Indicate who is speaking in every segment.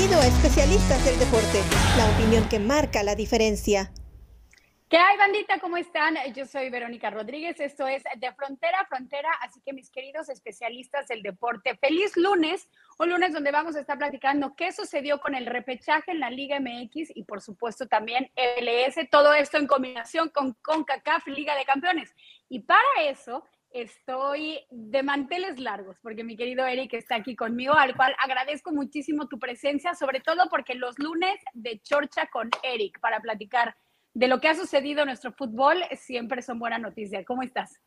Speaker 1: Bienvenido a Especialistas del Deporte, la opinión que marca la diferencia.
Speaker 2: ¿Qué hay, bandita? ¿Cómo están? Yo soy Verónica Rodríguez. Esto es De Frontera a Frontera. Así que, mis queridos especialistas del deporte, feliz lunes. Un lunes donde vamos a estar platicando qué sucedió con el repechaje en la Liga MX y, por supuesto, también LS. Todo esto en combinación con CONCACAF, Liga de Campeones. Y para eso, estoy de manteles largos, porque mi querido Eric está aquí conmigo, al cual agradezco muchísimo tu presencia, sobre todo porque los lunes de Chorcha con Eric para platicar de lo que ha sucedido en nuestro fútbol siempre son buena noticia. ¿Cómo estás?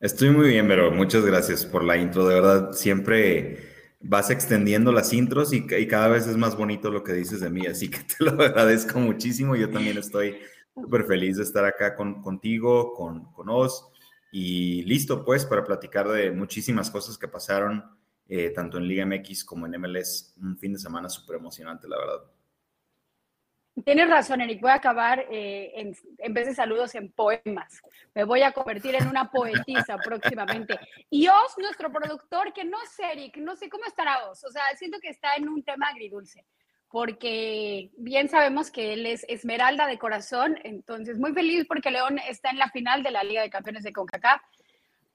Speaker 3: Estoy muy bien, pero muchas gracias por la intro. De verdad, siempre vas extendiendo las intros y, cada vez es más bonito lo que dices de mí, así que te lo agradezco muchísimo. Yo también estoy súper feliz de estar acá con, contigo, con, con Oz y listo pues para platicar de muchísimas cosas que pasaron eh, tanto en Liga MX como en MLS. Un fin de semana súper emocionante, la verdad.
Speaker 2: Tienes razón, Eric. Voy a acabar eh, en, en, vez de saludos en poemas. Me voy a convertir en una poetisa próximamente. Y Oz, nuestro productor, que no sé, Eric, no sé cómo estará Oz. O sea, siento que está en un tema agridulce, porque bien sabemos que él es esmeralda de corazón. Entonces, muy feliz porque León está en la final de la Liga de Campeones de CONCACAF.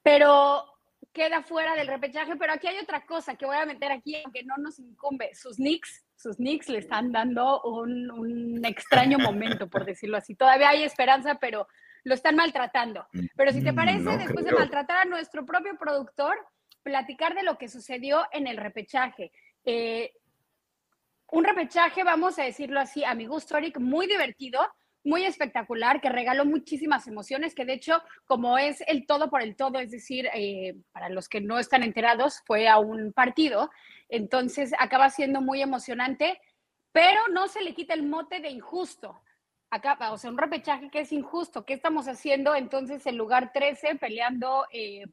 Speaker 2: Pero queda fuera del repechaje, pero aquí hay otra cosa que voy a meter aquí, aunque no nos incumbe. Sus Knicks, sus Knicks le están dando un, un extraño momento, por decirlo así. Todavía hay esperanza, pero lo están maltratando. Pero si te mm, parece, después de maltratar a nuestro propio productor, platicar de lo que sucedió en el repechaje. Eh, un repechaje, vamos a decirlo así, a mi gusto, Eric, muy divertido, muy espectacular, que regaló muchísimas emociones, que de hecho, como es el todo por el todo, es decir, eh, para los que no están enterados, fue a un partido, entonces acaba siendo muy emocionante, pero no se le quita el mote de injusto. Acá, o sea, un repechaje que es injusto. ¿Qué estamos haciendo entonces en lugar 13 peleando eh,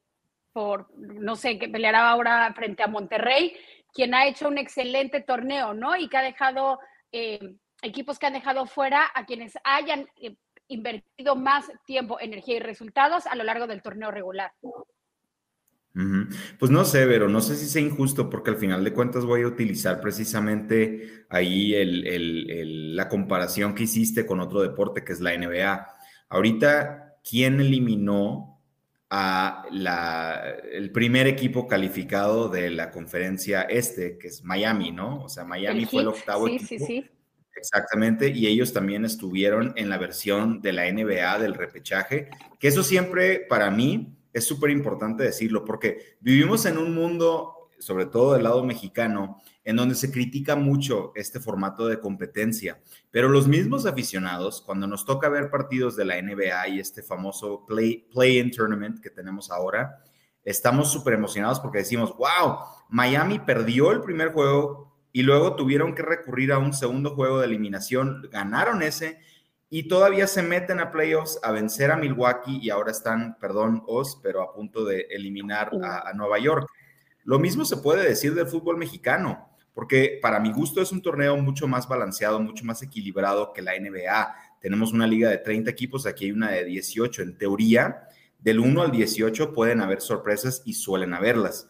Speaker 2: por, no sé, que peleará ahora frente a Monterrey, quien ha hecho un excelente torneo, ¿no? Y que ha dejado... Eh, equipos que han dejado fuera a quienes hayan eh, invertido más tiempo, energía y resultados a lo largo del torneo regular.
Speaker 3: Pues no sé, pero no sé si sea injusto porque al final de cuentas voy a utilizar precisamente ahí la comparación que hiciste con otro deporte que es la NBA. Ahorita, ¿quién eliminó a el primer equipo calificado de la conferencia este, que es Miami, ¿no? O sea, Miami fue el octavo
Speaker 2: sí, Sí, sí.
Speaker 3: Exactamente, y ellos también estuvieron en la versión de la NBA del repechaje, que eso siempre para mí es súper importante decirlo, porque vivimos en un mundo, sobre todo del lado mexicano, en donde se critica mucho este formato de competencia, pero los mismos aficionados, cuando nos toca ver partidos de la NBA y este famoso play, play-in tournament que tenemos ahora, estamos súper emocionados porque decimos, wow, Miami perdió el primer juego y luego tuvieron que recurrir a un segundo juego de eliminación, ganaron ese y todavía se meten a playoffs a vencer a Milwaukee y ahora están, perdón, Os, pero a punto de eliminar a, Nueva York. Lo mismo se puede decir del fútbol mexicano, porque para mi gusto es un torneo mucho más balanceado, mucho más equilibrado que la NBA. Tenemos una liga de 30 equipos, aquí hay una de 18. En teoría, del 1 al 18 pueden haber sorpresas y suelen haberlas.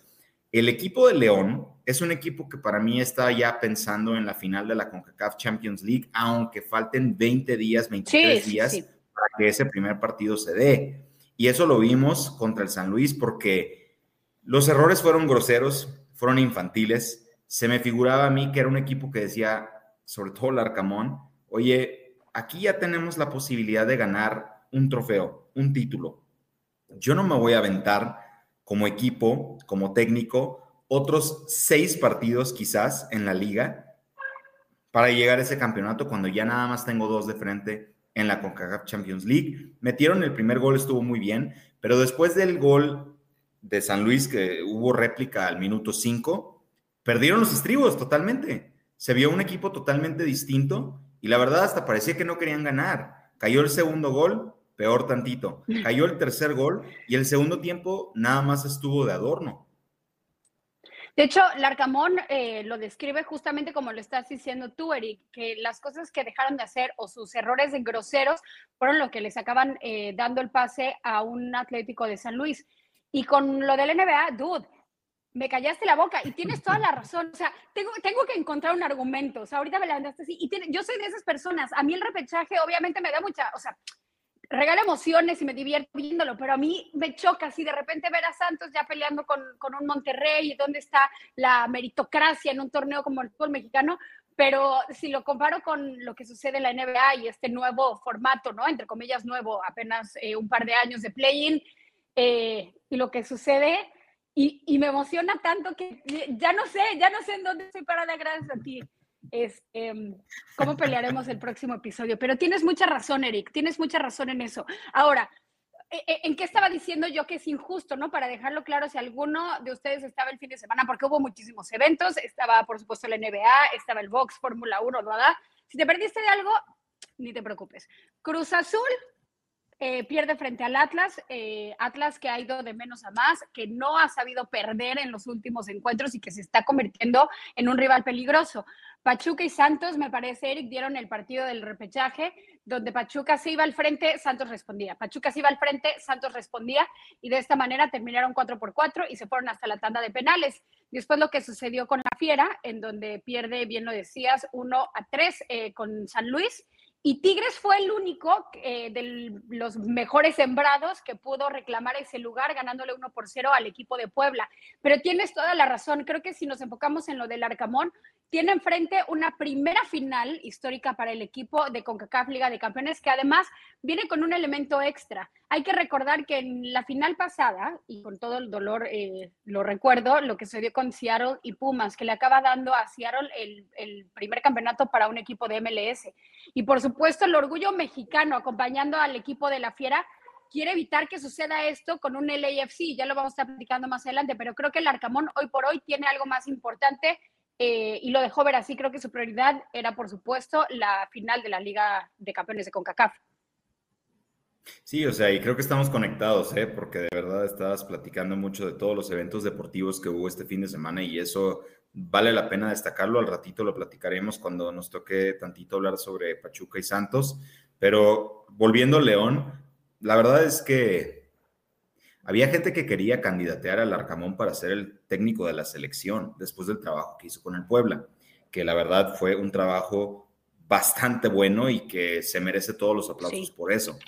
Speaker 3: El equipo de León es un equipo que para mí está ya pensando en la final de la CONCACAF Champions League, aunque falten 20 días, 23 días para que ese primer partido se dé. Y eso lo vimos contra el San Luis porque los errores fueron groseros, fueron infantiles. Se me figuraba a mí que era un equipo que decía, sobre todo el Arcamón, oye, aquí ya tenemos la posibilidad de ganar un trofeo, un título. Yo no me voy a aventar como equipo, como técnico, otros seis partidos quizás en la liga para llegar a ese campeonato cuando ya nada más tengo dos de frente en la CONCACAF Champions League. Metieron el primer gol, estuvo muy bien, pero después del gol de San Luis, que hubo réplica al minuto cinco, perdieron los estribos totalmente. Se vio un equipo totalmente distinto y la verdad hasta parecía que no querían ganar. Cayó el segundo gol, peor tantito. Cayó el tercer gol y el segundo tiempo nada más estuvo de adorno.
Speaker 2: De hecho, Larcamón eh, lo describe justamente como lo estás diciendo tú, Eric, que las cosas que dejaron de hacer o sus errores de groseros fueron lo que les acaban eh, dando el pase a un Atlético de San Luis. Y con lo del NBA, dude, me callaste la boca y tienes toda la razón. O sea, tengo, tengo que encontrar un argumento. O sea, ahorita me la mandaste así. Y tiene, yo soy de esas personas. A mí el repechaje obviamente me da mucha, o sea, regala emociones y me divierto viéndolo, pero a mí me choca así de repente ver a Santos ya peleando con, con un Monterrey y dónde está la meritocracia en un torneo como el fútbol mexicano. Pero si lo comparo con lo que sucede en la NBA y este nuevo formato, ¿no? Entre comillas, nuevo, apenas eh, un par de años de play-in, eh, y lo que sucede, y, y, me emociona tanto que ya no sé, ya no sé en dónde estoy parada gracias a ti. Este, cómo pelearemos el próximo episodio. Pero tienes mucha razón, Eric, tienes mucha razón en eso. Ahora, e, e, ¿en qué estaba diciendo yo que es injusto, no? Para dejarlo claro, si alguno de ustedes estaba el fin de semana, porque hubo muchísimos eventos, estaba, por supuesto, la NBA, estaba el Box, Fórmula 1, ¿verdad? Si te perdiste de algo, ni te preocupes. Cruz Azul eh, pierde frente al Atlas, eh, Atlas que ha ido de menos a más, que no ha sabido perder en los últimos encuentros y que se está convirtiendo en un rival peligroso. Pachuca y Santos, me parece, Eric, dieron el partido del repechaje, donde Pachuca se iba al frente, Santos respondía. Pachuca se iba al frente, Santos respondía, y de esta manera terminaron 4 por 4 y se fueron hasta la tanda de penales. Después lo que sucedió con la Fiera, en donde pierde, bien lo decías, 1 a 3 eh, con San Luis, y Tigres fue el único eh, de los mejores sembrados que pudo reclamar ese lugar ganándole 1 por 0 al equipo de Puebla. Pero tienes toda la razón. Creo que si nos enfocamos en lo del Arcamón, tiene enfrente una primera final histórica para el equipo de CONCACAF Liga de Campeones, que además viene con un elemento extra. Hay que recordar que en la final pasada, y con todo el dolor eh, lo recuerdo, lo que se dio con Seattle y Pumas, que le acaba dando a Seattle el, el primer campeonato para un equipo de MLS. Y por supuesto, el orgullo mexicano acompañando al equipo de la Fiera quiere evitar que suceda esto con un LAFC. Ya lo vamos a estar platicando más adelante, pero creo que el Arcamón hoy por hoy tiene algo más importante eh, y lo dejó ver así. Creo que su prioridad era, por supuesto, la final de la Liga de Campeones de CONCACAF.
Speaker 3: Sí, o sea, y creo que estamos conectados, ¿eh? porque de verdad estabas platicando mucho de todos los eventos deportivos que hubo este fin de semana y eso vale la pena destacarlo. Al ratito lo platicaremos cuando nos toque tantito hablar sobre Pachuca y Santos. Pero volviendo a León, la verdad es que había gente que quería candidatear al Arcamón para ser el técnico de la selección después del trabajo que hizo con el Puebla, que la verdad fue un trabajo bastante bueno y que se merece todos los aplausos por eso.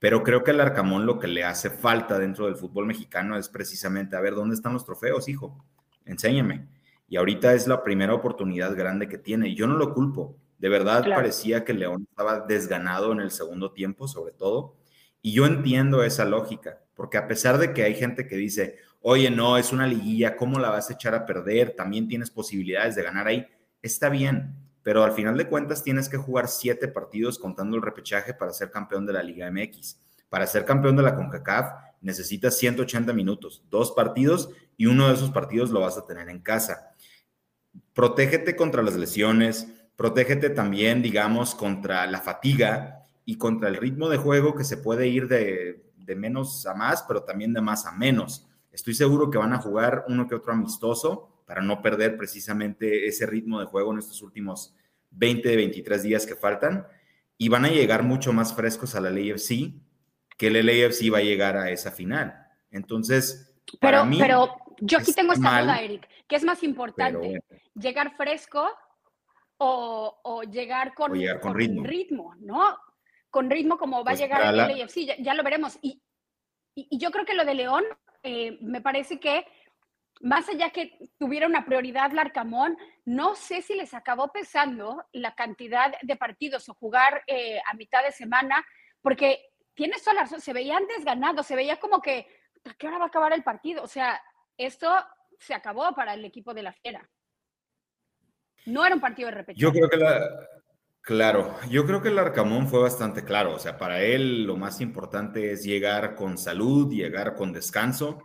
Speaker 3: Pero creo que al Arcamón lo que le hace falta dentro del fútbol mexicano es precisamente, a ver, ¿dónde están los trofeos, hijo? Enséñame. Y ahorita es la primera oportunidad grande que tiene. Yo no lo culpo. De verdad parecía que León estaba desganado en el segundo tiempo, sobre todo. Y yo entiendo esa lógica porque a pesar de que hay gente que dice, oye, no, es una liguilla, ¿cómo la vas a echar a perder? También tienes posibilidades de ganar ahí. Está bien, pero al final de cuentas tienes que jugar siete partidos contando el repechaje para ser campeón de la Liga MX. Para ser campeón de la CONCACAF necesitas 180 minutos, dos partidos y uno de esos partidos lo vas a tener en casa. Protégete contra las lesiones, protégete también, digamos, contra la fatiga y contra el ritmo de juego que se puede ir de de menos a más, pero también de más a menos. Estoy seguro que van a jugar uno que otro amistoso para no perder precisamente ese ritmo de juego en estos últimos 20, 23 días que faltan y van a llegar mucho más frescos a la LAFC que el LAFC va a llegar a esa final. Entonces,
Speaker 2: pero, mí pero yo aquí tengo esta duda, Eric, ¿qué es más importante? ¿Llegar fresco o, llegar con, con, ritmo. ¿no? Con ritmo como va a llegar el LAFC, ya, ya, lo veremos. Y, y, yo creo que lo de León, eh, me parece que más allá que tuviera una prioridad Larcamón, no sé si les acabó pesando la cantidad de partidos o jugar eh, a mitad de semana, porque tienes toda la razón, se veían desganados, se veía como que, ¿a qué hora va a acabar el partido? O sea, esto se acabó para el equipo de la Fiera. No era un partido de repetición.
Speaker 3: Yo creo que la, Claro, yo creo que el Arcamón fue bastante claro, o sea, para él lo más importante es llegar con salud, llegar con descanso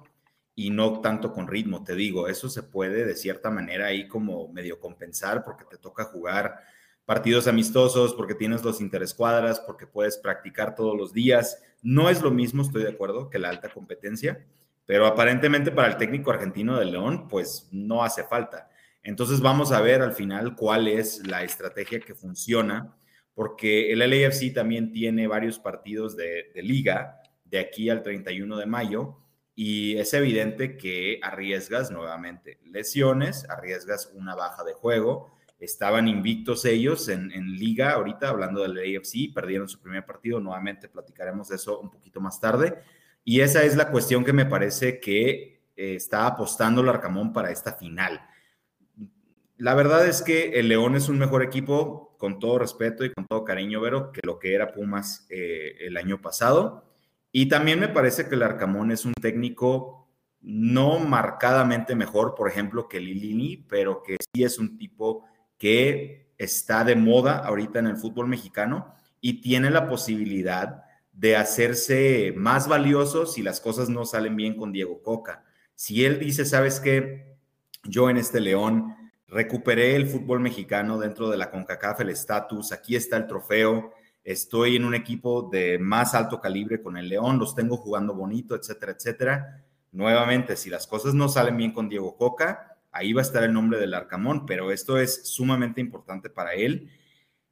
Speaker 3: y no tanto con ritmo, te digo, eso se puede de cierta manera ahí como medio compensar porque te toca jugar partidos amistosos, porque tienes los interescuadras, porque puedes practicar todos los días. No es lo mismo, estoy de acuerdo, que la alta competencia, pero aparentemente para el técnico argentino de León, pues no hace falta. Entonces vamos a ver al final cuál es la estrategia que funciona, porque el LAFC también tiene varios partidos de, liga de aquí al 31 de mayo y es evidente que arriesgas nuevamente lesiones, arriesgas una baja de juego. Estaban invictos ellos en, liga ahorita, hablando del AFC, perdieron su primer partido, nuevamente platicaremos de eso un poquito más tarde. Y esa es la cuestión que me parece que eh, está apostando el Arcamón para esta final. La verdad es que el León es un mejor equipo, con todo respeto y con todo cariño, Vero, que lo que era Pumas eh, el año pasado. Y también me parece que el Arcamón es un técnico no marcadamente mejor, por ejemplo, que Lilini, pero que sí es un tipo que está de moda ahorita en el fútbol mexicano y tiene la posibilidad de hacerse más valioso si las cosas no salen bien con Diego Coca. Si él dice, sabes qué, yo en este León recuperé el fútbol mexicano dentro de la CONCACAF, el estatus, aquí está el trofeo, estoy en un equipo de más alto calibre con el León, los tengo jugando bonito, etcétera, etcétera. Nuevamente, si las cosas no salen bien con Diego Coca, ahí va a estar el nombre del Arcamón, pero esto es sumamente importante para él.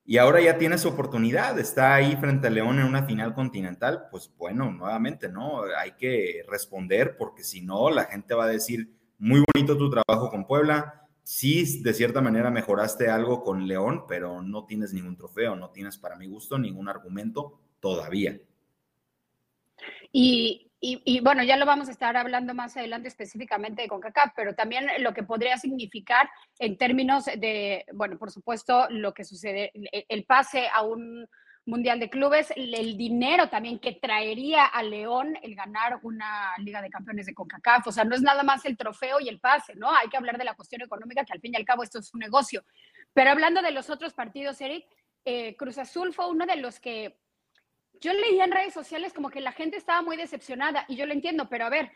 Speaker 3: Y ahora ya tiene su oportunidad, está ahí frente al León en una final continental, pues bueno, nuevamente, ¿no? Hay que responder porque si no, la gente va a decir, muy bonito tu trabajo con Puebla, sí, de cierta manera mejoraste algo con León, pero no tienes ningún trofeo, no tienes para mi gusto ningún argumento todavía.
Speaker 2: Y, bueno, ya lo vamos a estar hablando más adelante específicamente de CONCACAF, pero también lo que podría significar en términos de, bueno, por supuesto, lo que sucede, el pase a un Mundial de Clubes, el dinero también que traería a León el ganar una Liga de Campeones de CONCACAF. O sea, no es nada más el trofeo y el pase, ¿no? Hay que hablar de la cuestión económica, que al fin y al cabo esto es un negocio. Pero hablando de los otros partidos, Eric, eh, Cruz Azul fue uno de los que yo leía en redes sociales como que la gente estaba muy decepcionada y yo lo entiendo, pero a ver,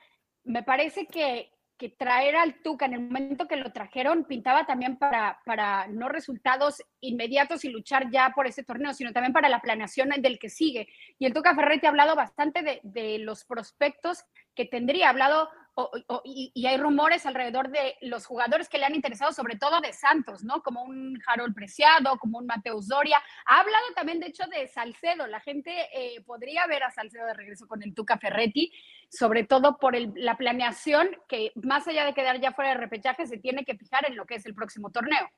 Speaker 2: me parece que que traer al Tuca en el momento que lo trajeron pintaba también para, para no resultados inmediatos y luchar ya por ese torneo, sino también para la planeación del que sigue. Y el Tuca Ferretti ha hablado bastante de, de los prospectos que tendría, ha hablado y, hay rumores alrededor de los jugadores que le han interesado, sobre todo de Santos, ¿no? Como un Harold Preciado, como un Mateus Doria. Ha hablado también, de hecho, de Salcedo. La gente eh, podría ver a Salcedo de regreso con el Tuca Ferretti, sobre todo por la planeación que, más allá de quedar ya fuera de repechaje, se tiene que fijar en lo que es el próximo torneo.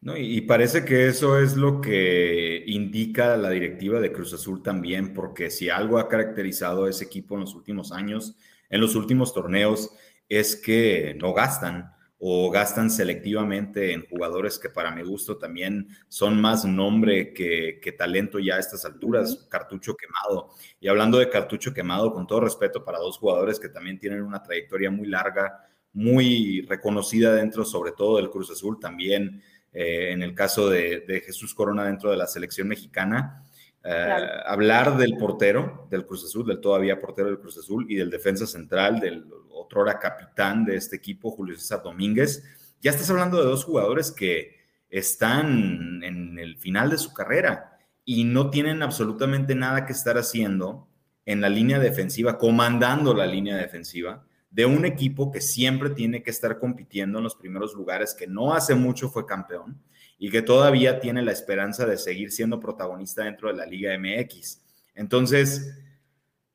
Speaker 3: No, y parece que eso es lo que indica la directiva de Cruz Azul también, porque si algo ha caracterizado a ese equipo en los últimos años, en los últimos torneos es que no gastan o gastan selectivamente en jugadores que para mi gusto también son más nombre que, talento ya a estas alturas, cartucho quemado. Y hablando de cartucho quemado, con todo respeto para dos jugadores que también tienen una trayectoria muy larga, muy reconocida dentro sobre todo del Cruz Azul, también eh, en el caso de, de Jesús Corona dentro de la selección mexicana. Eh, hablar del portero del Cruz Azul, del todavía portero del Cruz Azul y del defensa central, del otrora capitán de este equipo, Julio César Domínguez. Ya estás hablando de dos jugadores que están en el final de su carrera y no tienen absolutamente nada que estar haciendo en la línea defensiva, comandando la línea defensiva de un equipo que siempre tiene que estar compitiendo en los primeros lugares, que no hace mucho fue campeón y que todavía tiene la esperanza de seguir siendo protagonista dentro de la Liga MX. Entonces,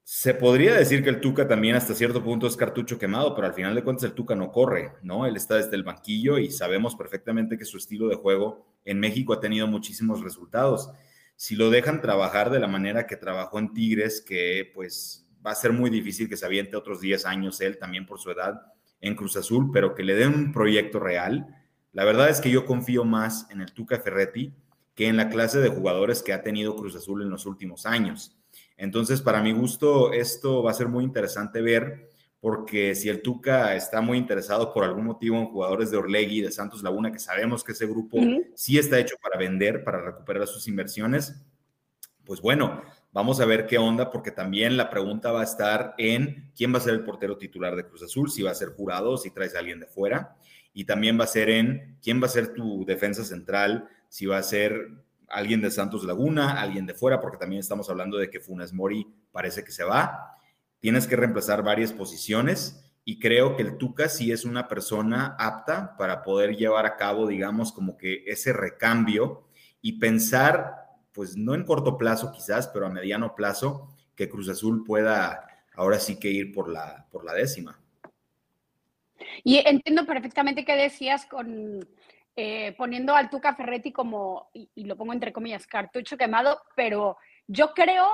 Speaker 3: se podría decir que el Tuca también hasta cierto punto es cartucho quemado, pero al final de cuentas el Tuca no corre, ¿no? Él está desde el banquillo y sabemos perfectamente que su estilo de juego en México ha tenido muchísimos resultados. Si lo dejan trabajar de la manera que trabajó en Tigres, que pues va a ser muy difícil que se aviente otros 10 años él también por su edad en Cruz Azul, pero que le den un proyecto real, la verdad es que yo confío más en el Tuca Ferretti que en la clase de jugadores que ha tenido Cruz Azul en los últimos años. Entonces, para mi gusto, esto va a ser muy interesante ver, porque si el Tuca está muy interesado por algún motivo en jugadores de Orlegui, de Santos Laguna, que sabemos que ese grupo sí está hecho para vender, para recuperar sus inversiones, pues bueno, vamos a ver qué onda, porque también la pregunta va a estar en quién va a ser el portero titular de Cruz Azul, si va a ser jurado, si traes a alguien de fuera y también va a ser en quién va a ser tu defensa central, si va a ser alguien de Santos Laguna, alguien de fuera, porque también estamos hablando de que Funes Mori parece que se va. Tienes que reemplazar varias posiciones y creo que el Tuca sí es una persona apta para poder llevar a cabo, digamos, como que ese recambio y pensar, pues no en corto plazo quizás, pero a mediano plazo, que Cruz Azul pueda ahora sí que ir por la, por la décima.
Speaker 2: Y entiendo perfectamente qué decías con eh, poniendo al Tuca Ferretti como, y, lo pongo entre comillas, cartucho quemado, pero yo creo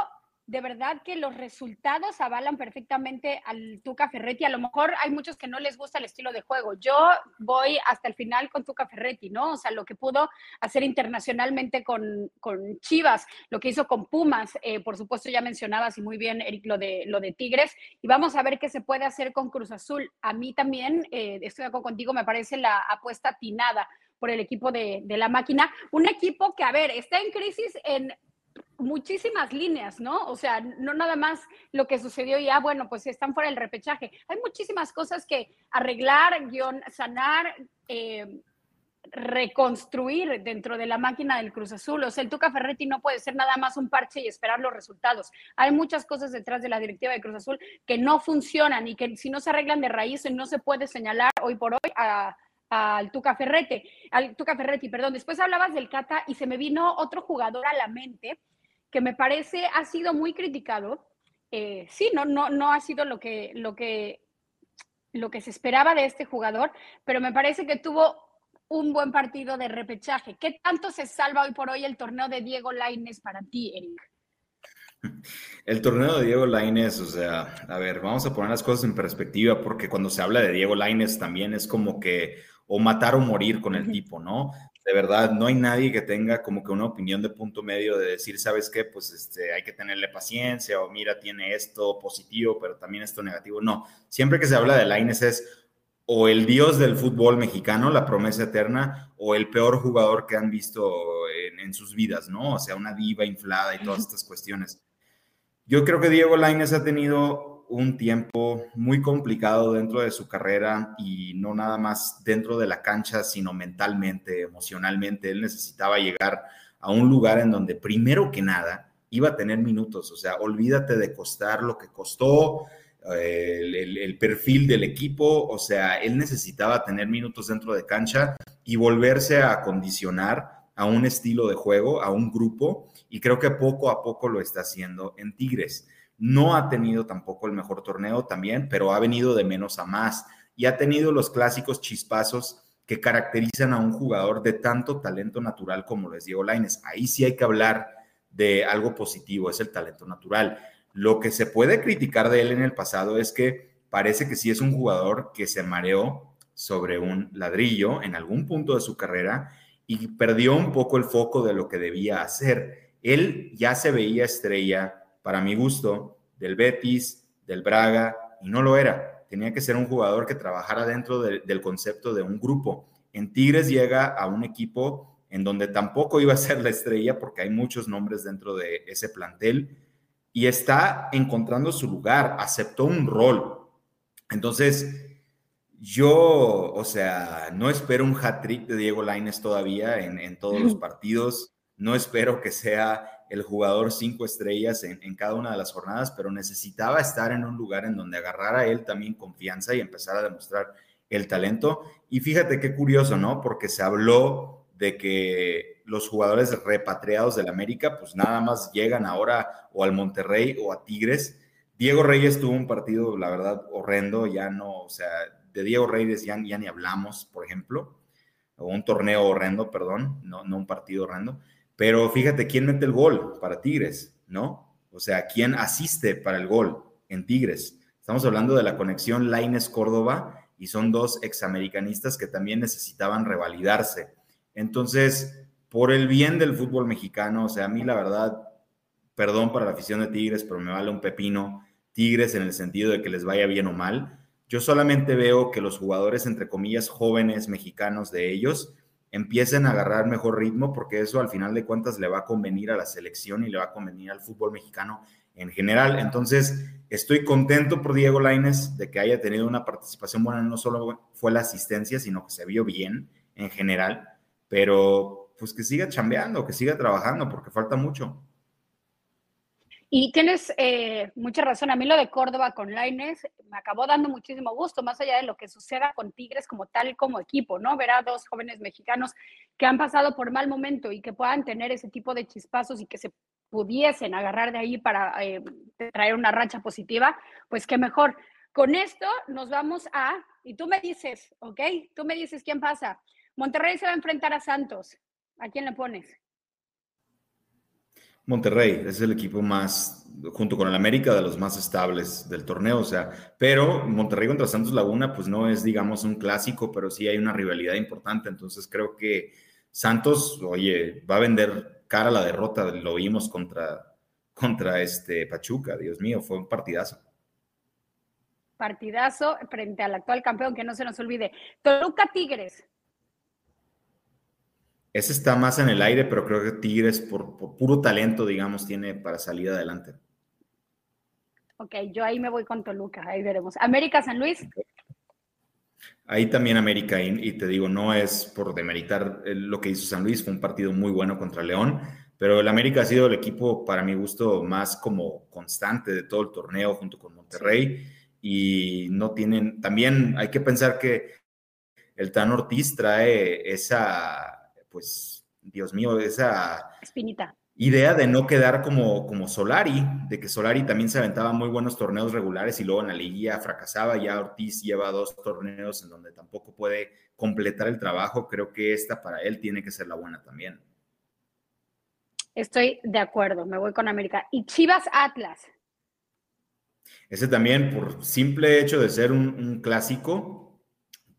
Speaker 2: de verdad que los resultados avalan perfectamente al Tuca Ferretti. A lo mejor hay muchos que no les gusta el estilo de juego. Yo voy hasta el final con Tuca Ferretti, ¿no? O sea, lo que pudo hacer internacionalmente con, con Chivas, lo que hizo con Pumas, eh, por supuesto ya mencionabas y muy bien, Eric, lo de, lo de Tigres. Y vamos a ver qué se puede hacer con Cruz Azul. A mí también, eh, estoy de acuerdo contigo, me parece la apuesta atinada por el equipo de, de, la máquina. Un equipo que, a ver, está en crisis en muchísimas líneas, ¿no? O sea, no nada más lo que sucedió y, ah, bueno, pues están fuera del repechaje. Hay muchísimas cosas que arreglar, guion, sanar, eh, reconstruir dentro de la máquina del Cruz Azul. O sea, el Tuca Ferretti no puede ser nada más un parche y esperar los resultados. Hay muchas cosas detrás de la directiva de Cruz Azul que no funcionan y que si no se arreglan de raíz no se puede señalar hoy por hoy al Tuca Ferretti, al Tuca Ferretti, perdón. Después hablabas del Cata y se me vino otro jugador a la mente que me parece ha sido muy criticado. Eh, sí, no, no, no ha sido lo que, lo, que, lo que se esperaba de este jugador, pero me parece que tuvo un buen partido de repechaje. ¿Qué tanto se salva hoy por hoy el torneo de Diego Laines para ti, Eric?
Speaker 3: El torneo de Diego Laines, o sea, a ver, vamos a poner las cosas en perspectiva, porque cuando se habla de Diego Laines también es como que o matar o morir con el tipo, ¿no? de verdad, no hay nadie que tenga como que una opinión de punto medio de decir, ¿sabes qué? Pues este, hay que tenerle paciencia o mira, tiene esto positivo, pero también esto negativo. No, siempre que se habla de Laines es o el dios del fútbol mexicano, la promesa eterna, o el peor jugador que han visto en, en sus vidas, ¿no? O sea, una diva inflada y todas estas cuestiones. Yo creo que Diego Laines ha tenido un tiempo muy complicado dentro de su carrera y no nada más dentro de la cancha, sino mentalmente, emocionalmente. Él necesitaba llegar a un lugar en donde primero que nada iba a tener minutos, o sea, olvídate de costar lo que costó, eh, el, el, perfil del equipo, o sea, él necesitaba tener minutos dentro de cancha y volverse a condicionar a un estilo de juego, a un grupo, y creo que poco a poco lo está haciendo en Tigres. No ha tenido tampoco el mejor torneo también, pero ha venido de menos a más y ha tenido los clásicos chispazos que caracterizan a un jugador de tanto talento natural como lo es Diego Laines. Ahí sí hay que hablar de algo positivo, es el talento natural. Lo que se puede criticar de él en el pasado es que parece que sí es un jugador que se mareó sobre un ladrillo en algún punto de su carrera y perdió un poco el foco de lo que debía hacer. Él ya se veía estrella para mi gusto, del Betis, del Braga, y no lo era. Tenía que ser un jugador que trabajara dentro del concepto de un grupo. En Tigres llega a un equipo en donde tampoco iba a ser la estrella porque hay muchos nombres dentro de ese plantel y está encontrando su lugar, aceptó un rol. Entonces, yo, o sea, no espero un hat-trick de Diego Laines todavía en, en todos los partidos. No espero que sea el jugador cinco estrellas en, cada una de las jornadas, pero necesitaba estar en un lugar en donde agarrara él también confianza y empezar a demostrar el talento. Y fíjate qué curioso, ¿no? Porque se habló de que los jugadores repatriados del América, pues nada más llegan ahora o al Monterrey o a Tigres. Diego Reyes tuvo un partido, la verdad, horrendo, ya no, o sea, de Diego Reyes ya, ni hablamos, por ejemplo, o un torneo horrendo, perdón, no, no un partido horrendo. Pero fíjate quién mete el gol para Tigres, ¿no? O sea, quién asiste para el gol en Tigres. Estamos hablando de la conexión Laines-Córdoba y son dos examericanistas que también necesitaban revalidarse. Entonces, por el bien del fútbol mexicano, o sea, a mí la verdad, perdón para la afición de Tigres, pero me vale un pepino Tigres en el sentido de que les vaya bien o mal. Yo solamente veo que los jugadores, entre comillas, jóvenes mexicanos de ellos, empiecen a agarrar mejor ritmo, porque eso al final de cuentas le va a convenir a la selección y le va a convenir al fútbol mexicano en general. Entonces, estoy contento por Diego Laines de que haya tenido una participación buena, no solo fue la asistencia, sino que se vio bien en general, pero pues que siga chambeando, que siga trabajando, porque falta mucho.
Speaker 2: Y tienes eh, mucha razón. A mí lo de Córdoba con Laines me acabó dando muchísimo gusto, más allá de lo que suceda con Tigres como tal, como equipo, ¿no? Ver a dos jóvenes mexicanos que han pasado por mal momento y que puedan tener ese tipo de chispazos y que se pudiesen agarrar de ahí para eh, traer una racha positiva, pues qué mejor. Con esto nos vamos a, y tú me dices, ¿ok? Tú me dices quién pasa. Monterrey se va a enfrentar a Santos. ¿A quién le pones?
Speaker 3: Monterrey es el equipo más, junto con el América, de los más estables del torneo, o sea, pero Monterrey contra Santos Laguna, pues no es, digamos, un clásico, pero sí hay una rivalidad importante, entonces creo que Santos, oye, va a vender cara la derrota, lo vimos contra, contra este Pachuca, Dios mío, fue un partidazo.
Speaker 2: Partidazo frente al actual campeón, que no se nos olvide. Toluca Tigres.
Speaker 3: Ese está más en el aire, pero creo que Tigres, por, puro talento, digamos, tiene para salir adelante.
Speaker 2: Ok, yo ahí me voy con Toluca, ahí veremos. América San Luis.
Speaker 3: Ahí también América, y, te digo, no es por demeritar lo que hizo San Luis, fue un partido muy bueno contra León, pero el América ha sido el equipo, para mi gusto, más como constante de todo el torneo junto con Monterrey, y no tienen, también hay que pensar que el Tan Ortiz trae esa pues, Dios mío, esa
Speaker 2: espinita.
Speaker 3: Idea de no quedar como, como Solari, de que Solari también se aventaba muy buenos torneos regulares y luego en la liguilla fracasaba. Ya Ortiz lleva dos torneos en donde tampoco puede completar el trabajo. Creo que esta para él tiene que ser la buena también.
Speaker 2: Estoy de acuerdo, me voy con América. ¿Y Chivas Atlas?
Speaker 3: Ese también, por simple hecho de ser un, un clásico,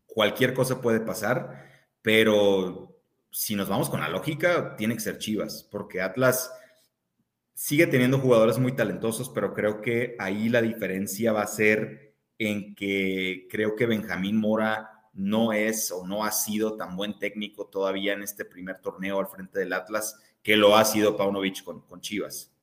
Speaker 3: cualquier cosa puede pasar, pero si nos vamos con la lógica, tiene que ser Chivas, porque Atlas sigue teniendo jugadores muy talentosos, pero creo que ahí la diferencia va a ser en que creo que Benjamín Mora no es o no ha sido tan buen técnico todavía en este primer torneo al frente del Atlas que lo ha sido Paunovic con, con Chivas.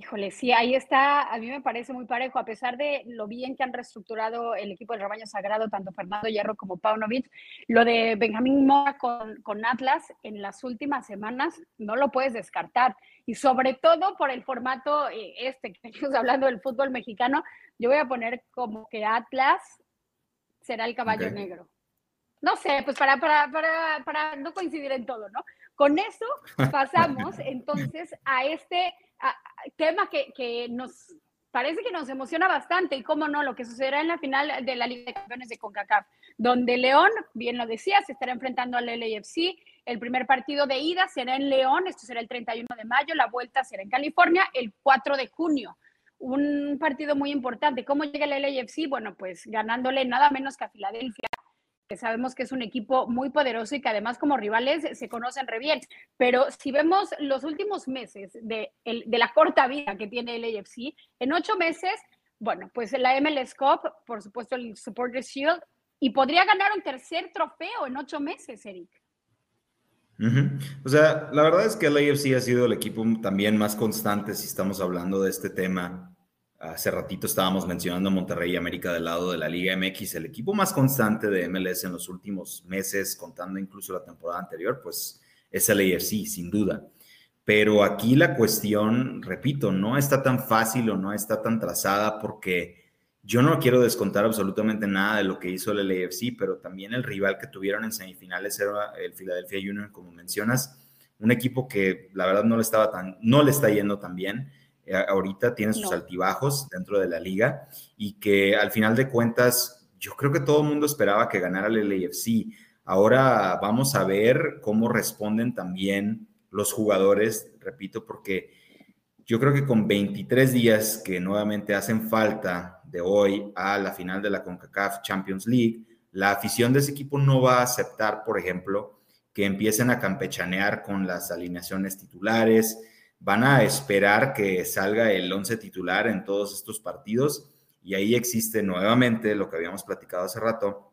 Speaker 2: Híjole, sí, ahí está, a mí me parece muy parejo, a pesar de lo bien que han reestructurado el equipo del rebaño sagrado, tanto Fernando Hierro como Paunovic, lo de Benjamín Mora con, con, Atlas en las últimas semanas no lo puedes descartar. Y sobre todo por el formato eh, este que estamos hablando del fútbol mexicano, yo voy a poner como que Atlas será el caballo negro. No sé, pues para, para, para, para no coincidir en todo, ¿no? Con eso pasamos entonces a este tema que, que, nos parece que nos emociona bastante y cómo no, lo que sucederá en la final de la Liga de Campeones de CONCACAF, donde León, bien lo decía, se estará enfrentando al LAFC. El primer partido de ida será en León, esto será el 31 de mayo, la vuelta será en California el 4 de junio. Un partido muy importante. ¿Cómo llega el LAFC? Bueno, pues ganándole nada menos que a Filadelfia que sabemos que es un equipo muy poderoso y que además como rivales se conocen re bien. Pero si vemos los últimos meses de, de la corta vida que tiene el AFC, en ocho meses, bueno, pues la MLS Cup, por supuesto el Supporters Shield, y podría ganar un tercer trofeo en ocho meses, Eric.
Speaker 3: O sea, la verdad es que el AFC ha sido el equipo también más constante si estamos hablando de este tema Hace ratito estábamos mencionando Monterrey y América del lado de la Liga MX, el equipo más constante de MLS en los últimos meses, contando incluso la temporada anterior, pues es el AFC, sin duda. Pero aquí la cuestión, repito, no está tan fácil o no está tan trazada porque yo no quiero descontar absolutamente nada de lo que hizo el LAFC, pero también el rival que tuvieron en semifinales era el Philadelphia Union, como mencionas, un equipo que la verdad no le estaba tan, no le está yendo tan bien ahorita tiene sus altibajos dentro de la liga y que al final de cuentas yo creo que todo el mundo esperaba que ganara el LAFC. Ahora vamos a ver cómo responden también los jugadores, repito, porque yo creo que con 23 días que nuevamente hacen falta de hoy a la final de la CONCACAF Champions League, la afición de ese equipo no va a aceptar, por ejemplo, que empiecen a campechanear con las alineaciones titulares, van a esperar que salga el 11 titular en todos estos partidos y ahí existe nuevamente lo que habíamos platicado hace rato,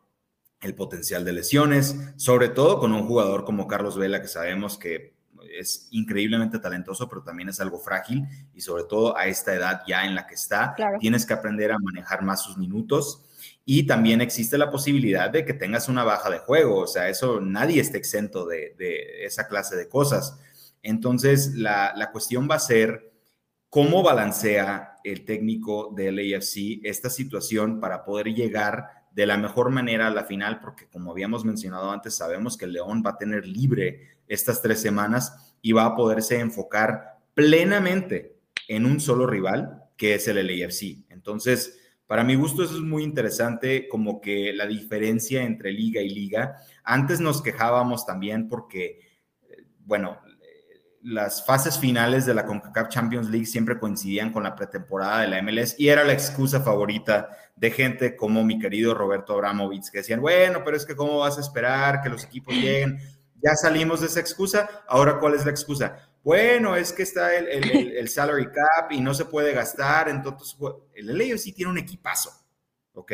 Speaker 3: el potencial de lesiones, sobre todo con un jugador como Carlos Vela que sabemos que es increíblemente talentoso, pero también es algo frágil y sobre todo a esta edad ya en la que está, tienes que aprender a manejar más sus minutos. Y también existe la posibilidad de que tengas una baja de juego, o sea, eso nadie está exento de, de esa clase de cosas. Entonces, la, cuestión va a ser cómo balancea el técnico del AFC esta situación para poder llegar de la mejor manera a la final, porque como habíamos mencionado antes, sabemos que el León va a tener libre estas tres semanas y va a poderse enfocar plenamente en un solo rival, que es el LAFC. Entonces, para mi gusto eso es muy interesante, como que la diferencia entre liga y liga. Antes nos quejábamos también porque, eh, bueno, las fases finales de la CONCACAF Champions League siempre coincidían con la pretemporada de la MLS y era la excusa favorita de gente como mi querido Roberto Abramovich, que decían, bueno, pero es que cómo vas a esperar que los equipos lleguen. Ya salimos de esa excusa, ahora ¿cuál es la excusa? Bueno, es que está el, el, salary cap y no se puede gastar, entonces el LAFC tiene un equipazo, ¿ok?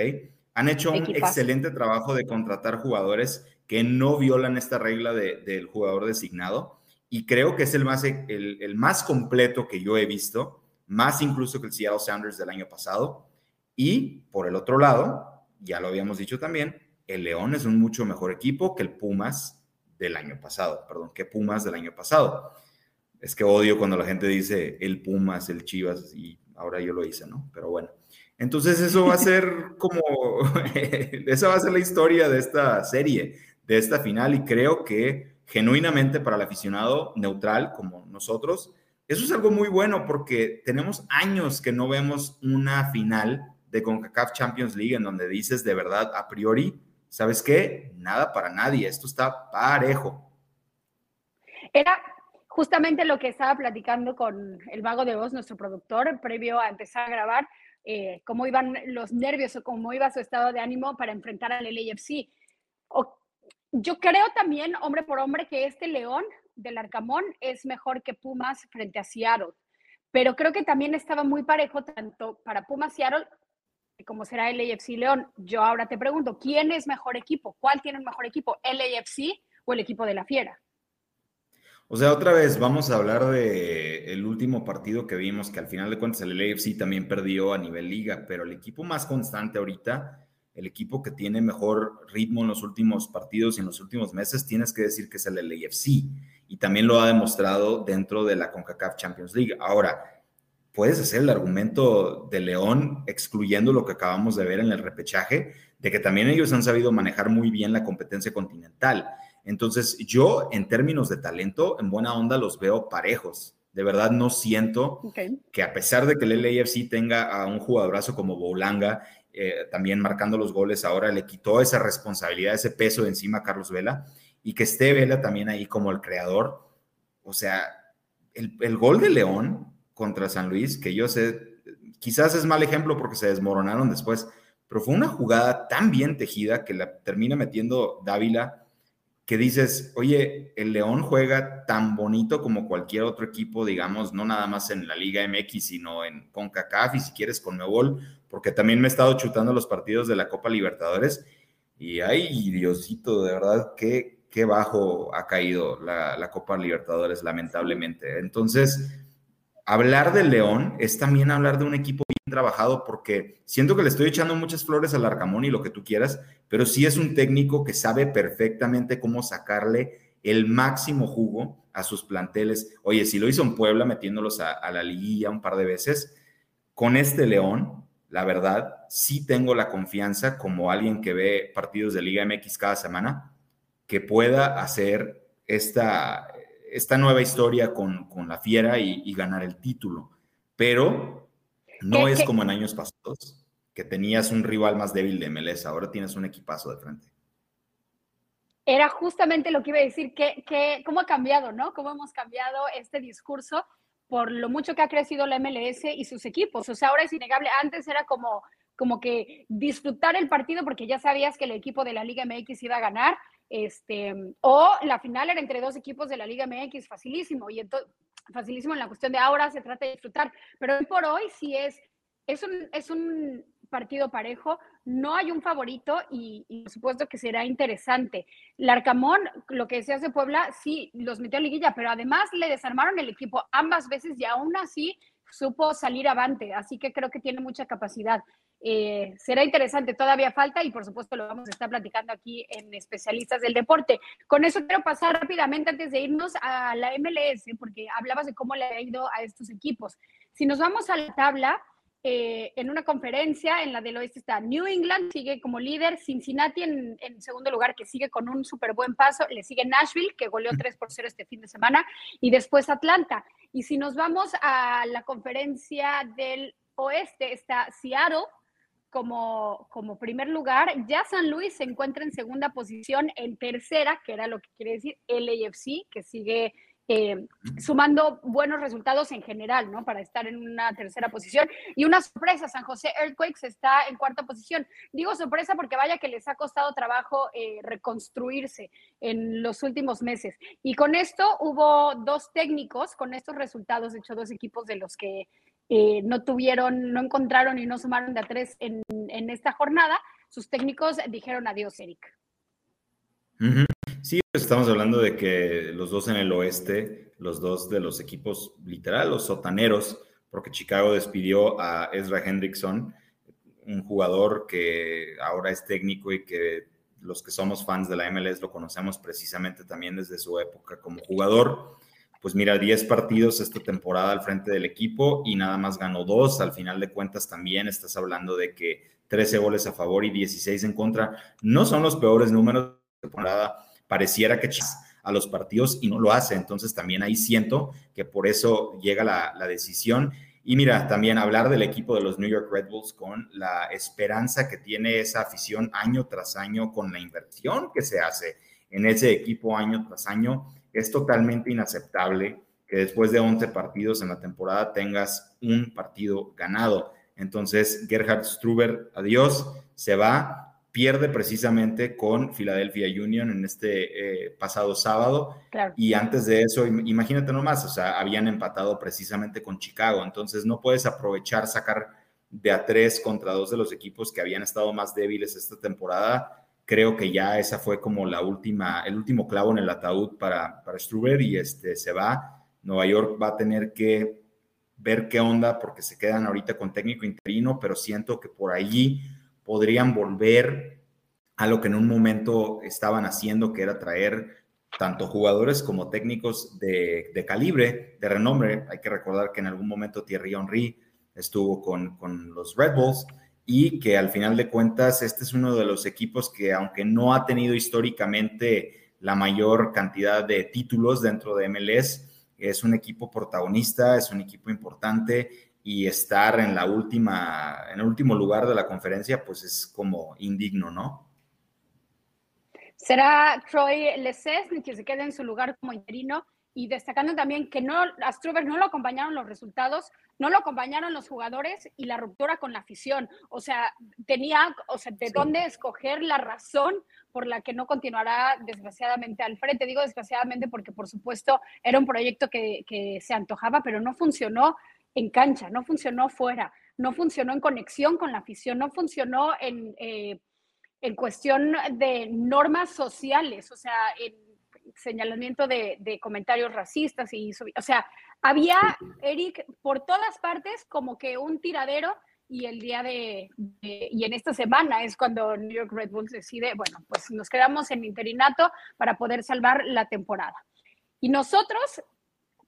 Speaker 3: Han hecho un excelente trabajo de contratar jugadores que no violan esta regla del jugador designado y creo que es el más, el, más completo que yo he visto, más incluso que el Seattle Sounders del año pasado. Y por el otro lado, ya lo habíamos dicho también, el León es un mucho mejor equipo que el Pumas del año pasado, perdón, que Pumas del año pasado. Es que odio cuando la gente dice el Pumas, el Chivas, y ahora yo lo hice, ¿no? Pero bueno. Entonces eso va a ser como, esa va a ser la historia de esta serie, de esta final, y creo que genuinamente para el aficionado neutral como nosotros, eso es algo muy bueno porque tenemos años que no vemos una final de CONCACAF Champions League en donde dices de verdad a priori, ¿sabes qué? Nada para nadie, esto está parejo.
Speaker 2: Era justamente lo que estaba platicando con el Vago de Voz, nuestro productor, previo a empezar a grabar, eh, cómo iban los nervios o cómo iba su estado de ánimo para enfrentar al LAFC. O yo creo también, hombre por hombre, que este León del Arcamón es mejor que Pumas frente a Seattle. Pero creo que también estaba muy parejo tanto para Pumas Seattle como será el AFC León. Yo ahora te pregunto, ¿quién es mejor equipo? ¿Cuál tiene el mejor equipo? ¿El AFC o el equipo de la Fiera?
Speaker 3: O sea, otra vez vamos a hablar de el último partido que vimos, que al final de cuentas el AFC también perdió a nivel liga, pero el equipo más constante ahorita el equipo que tiene mejor ritmo en los últimos partidos y en los últimos meses, tienes que decir que es el LAFC. Y también lo ha demostrado dentro de la CONCACAF Champions League. Ahora, puedes hacer el argumento de León, excluyendo lo que acabamos de ver en el repechaje, de que también ellos han sabido manejar muy bien la competencia continental. Entonces, yo en términos de talento, en buena onda los veo parejos. De verdad no siento que a pesar de que el LAFC tenga a un jugadorazo como Boulanga eh, también marcando los goles ahora, le quitó esa responsabilidad, ese peso de encima a Carlos Vela y que esté Vela también ahí como el creador. O sea, el, el gol de León contra San Luis, que yo sé, quizás es mal ejemplo porque se desmoronaron después, pero fue una jugada tan bien tejida que la termina metiendo Dávila que dices, oye, el León juega tan bonito como cualquier otro equipo, digamos, no nada más en la Liga MX, sino en CONCACAF y si quieres con Mebol, porque también me he estado chutando los partidos de la Copa Libertadores y ay, Diosito, de verdad, qué, qué bajo ha caído la, la Copa Libertadores, lamentablemente. Entonces, hablar del León es también hablar de un equipo bien trabajado porque siento que le estoy echando muchas flores al Arcamón y lo que tú quieras, pero sí es un técnico que sabe perfectamente cómo sacarle el máximo jugo a sus planteles. Oye, si lo hizo en Puebla metiéndolos a, la liguilla un par de veces, con este León, la verdad, sí tengo la confianza como alguien que ve partidos de Liga MX cada semana, que pueda hacer esta, esta nueva historia con, la fiera y, ganar el título. Pero no es como en años pasados, que tenías un rival más débil de MLS, ahora tienes un equipazo de frente.
Speaker 2: Era justamente lo que iba a decir, que, que, cómo ha cambiado, ¿no? Cómo hemos cambiado este discurso por lo mucho que ha crecido la MLS y sus equipos. O sea, ahora es innegable. Antes era como, como que disfrutar el partido porque ya sabías que el equipo de la Liga MX iba a ganar este, o la final era entre dos equipos de la Liga MX, facilísimo, y entonces, facilísimo en la cuestión de ahora se trata de disfrutar, pero hoy por hoy sí es, es un, es un partido parejo, no hay un favorito y, por supuesto que será interesante. Larcamón, lo que se hace Puebla, sí, los metió a liguilla, pero además le desarmaron el equipo ambas veces y aún así supo salir avante, así que creo que tiene mucha capacidad. Eh, será interesante, todavía falta y por supuesto lo vamos a estar platicando aquí en especialistas del deporte. Con eso quiero pasar rápidamente antes de irnos a la MLS, porque hablabas de cómo le ha ido a estos equipos. Si nos vamos a la tabla, eh, en una conferencia, en la del oeste está New England, sigue como líder, Cincinnati en, segundo lugar, que sigue con un súper buen paso, le sigue Nashville, que goleó 3 por 0 este fin de semana, y después Atlanta. Y si nos vamos a la conferencia del oeste, está Seattle como, como primer lugar, ya San Luis se encuentra en segunda posición, en tercera, que era lo que quiere decir LAFC, que sigue eh, sumando buenos resultados en general, ¿no? Para estar en una tercera posición. Y una sorpresa, San José Earthquakes está en cuarta posición. Digo sorpresa porque vaya que les ha costado trabajo eh, reconstruirse en los últimos meses. Y con esto hubo dos técnicos, con estos resultados, de hecho, dos equipos de los que eh, no tuvieron, no encontraron y no sumaron de a tres en, en esta jornada, sus técnicos dijeron adiós, Eric.
Speaker 3: Sí, pues, estamos hablando de que los dos en el oeste, los dos de los equipos literal, los sotaneros, porque Chicago despidió a Ezra Hendrickson, un jugador que ahora es técnico y que los que somos fans de la MLS lo conocemos precisamente también desde su época como jugador. Pues mira, 10 partidos esta temporada al frente del equipo y nada más ganó dos. Al final de cuentas también estás hablando de que 13 goles a favor y 16 en contra. No son los peores números de temporada pareciera que a los partidos y no lo hace. Entonces también ahí siento que por eso llega la, decisión. Y mira, también hablar del equipo de los New York Red Bulls con la esperanza que tiene esa afición año tras año, con la inversión que se hace en ese equipo año tras año, es totalmente inaceptable que después de 11 partidos en la temporada tengas un partido ganado. Entonces, Gerhard Struber, adiós, se va pierde precisamente con Philadelphia Union en este eh, pasado sábado. Y antes de eso, imagínate nomás, o sea, habían empatado precisamente con Chicago. Entonces no puedes aprovechar, sacar de a tres contra dos de los equipos que habían estado más débiles esta temporada. Creo que ya esa fue como la última, el último clavo en el ataúd para, para Struber y este se va. Nueva York va a tener que ver qué onda porque se quedan ahorita con técnico interino, pero siento que por allí podrían volver a lo que en un momento estaban haciendo, que era traer tanto jugadores como técnicos de, calibre, de renombre. Hay que recordar que en algún momento Thierry Henry estuvo con, con, los Red Bulls y que al final de cuentas este es uno de los equipos que aunque no ha tenido históricamente la mayor cantidad de títulos dentro de MLS, es un equipo protagonista, es un equipo importante y estar en la última, en el último lugar de la conferencia, pues es como indigno, ¿no?
Speaker 2: Será Troy Lesesne que se quede en su lugar como interino y destacando también que no, a Struber no lo acompañaron los resultados, no lo acompañaron los jugadores y la ruptura con la afición. O sea, tenía, o sea, de dónde escoger la razón por la que no continuará desgraciadamente al frente. Digo desgraciadamente porque, por supuesto, era un proyecto que, que se antojaba, pero no funcionó en cancha, no funcionó fuera, no funcionó en conexión con la afición, no funcionó en, eh, en cuestión de normas sociales, o sea, en señalamiento de, comentarios racistas y o sea, había, Eric, por todas partes como que un tiradero y el día de, y en esta semana es cuando New York Red Bulls decide, bueno, pues nos quedamos en interinato para poder salvar la temporada. Y nosotros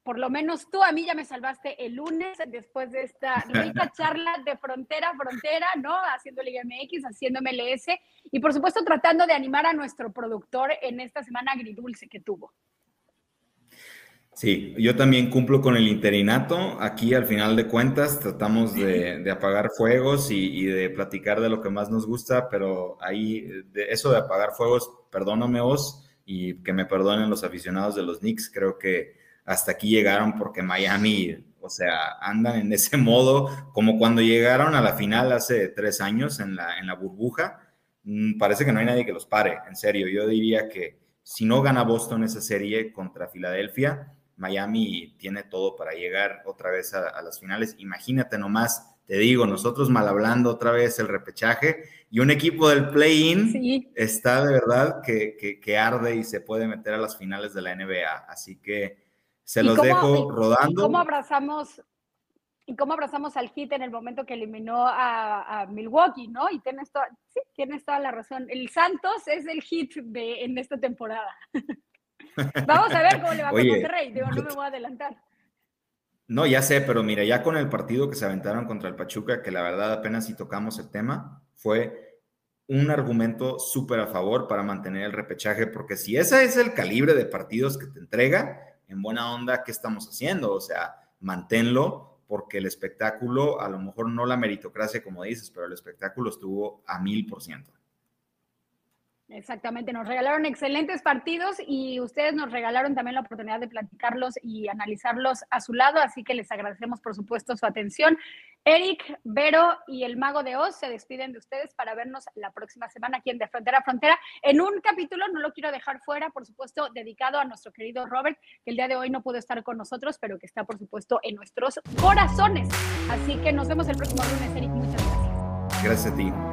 Speaker 2: por lo menos tú a mí ya me salvaste el lunes después de esta rica charla de frontera a frontera, ¿no? Haciendo Liga MX, haciendo MLS y por supuesto tratando de animar a nuestro productor en esta semana agridulce que tuvo.
Speaker 3: Sí, yo también cumplo con el interinato. Aquí al final de cuentas tratamos de, apagar fuegos y, de platicar de lo que más nos gusta, pero ahí de eso de apagar fuegos, perdóname vos y que me perdonen los aficionados de los Knicks, creo que hasta aquí llegaron porque Miami, o sea, andan en ese modo como cuando llegaron a la final hace tres años en la, en la burbuja. Mm, parece que no hay nadie que los pare, en serio. Yo diría que si no gana Boston esa serie contra Filadelfia, Miami tiene todo para llegar otra vez a, las finales. Imagínate nomás, te digo, nosotros mal hablando otra vez el repechaje y un equipo del play-in está de verdad que, que, que, arde y se puede meter a las finales de la NBA. Así que se los dejo rodando.
Speaker 2: ¿Cómo abrazamos y cómo abrazamos al hit en el momento que eliminó a, Milwaukee, ¿no? Y tienes toda, sí, tienes toda la razón. El Santos es el hit de, en esta temporada. Vamos a ver cómo le va a Monterrey, digo, no me voy a adelantar.
Speaker 3: No, ya sé, pero mira, ya con el partido que se aventaron contra el Pachuca, que la verdad apenas si tocamos el tema, fue un argumento súper a favor para mantener el repechaje, porque si ese es el calibre de partidos que te entrega, en buena onda, ¿qué estamos haciendo? O sea, manténlo, porque el espectáculo, a lo mejor no la meritocracia como dices, pero el espectáculo estuvo a mil por ciento.
Speaker 2: Exactamente, nos regalaron excelentes partidos y ustedes nos regalaron también la oportunidad de platicarlos y analizarlos a su lado, así que les agradecemos por supuesto su atención. Eric, Vero y el Mago de Oz se despiden de ustedes para vernos la próxima semana aquí en De Frontera a Frontera en un capítulo, no lo quiero dejar fuera, por supuesto, dedicado a nuestro querido Robert, que el día de hoy no pudo estar con nosotros, pero que está por supuesto en nuestros corazones. Así que nos vemos el próximo lunes, Eric, muchas gracias.
Speaker 3: Gracias a ti.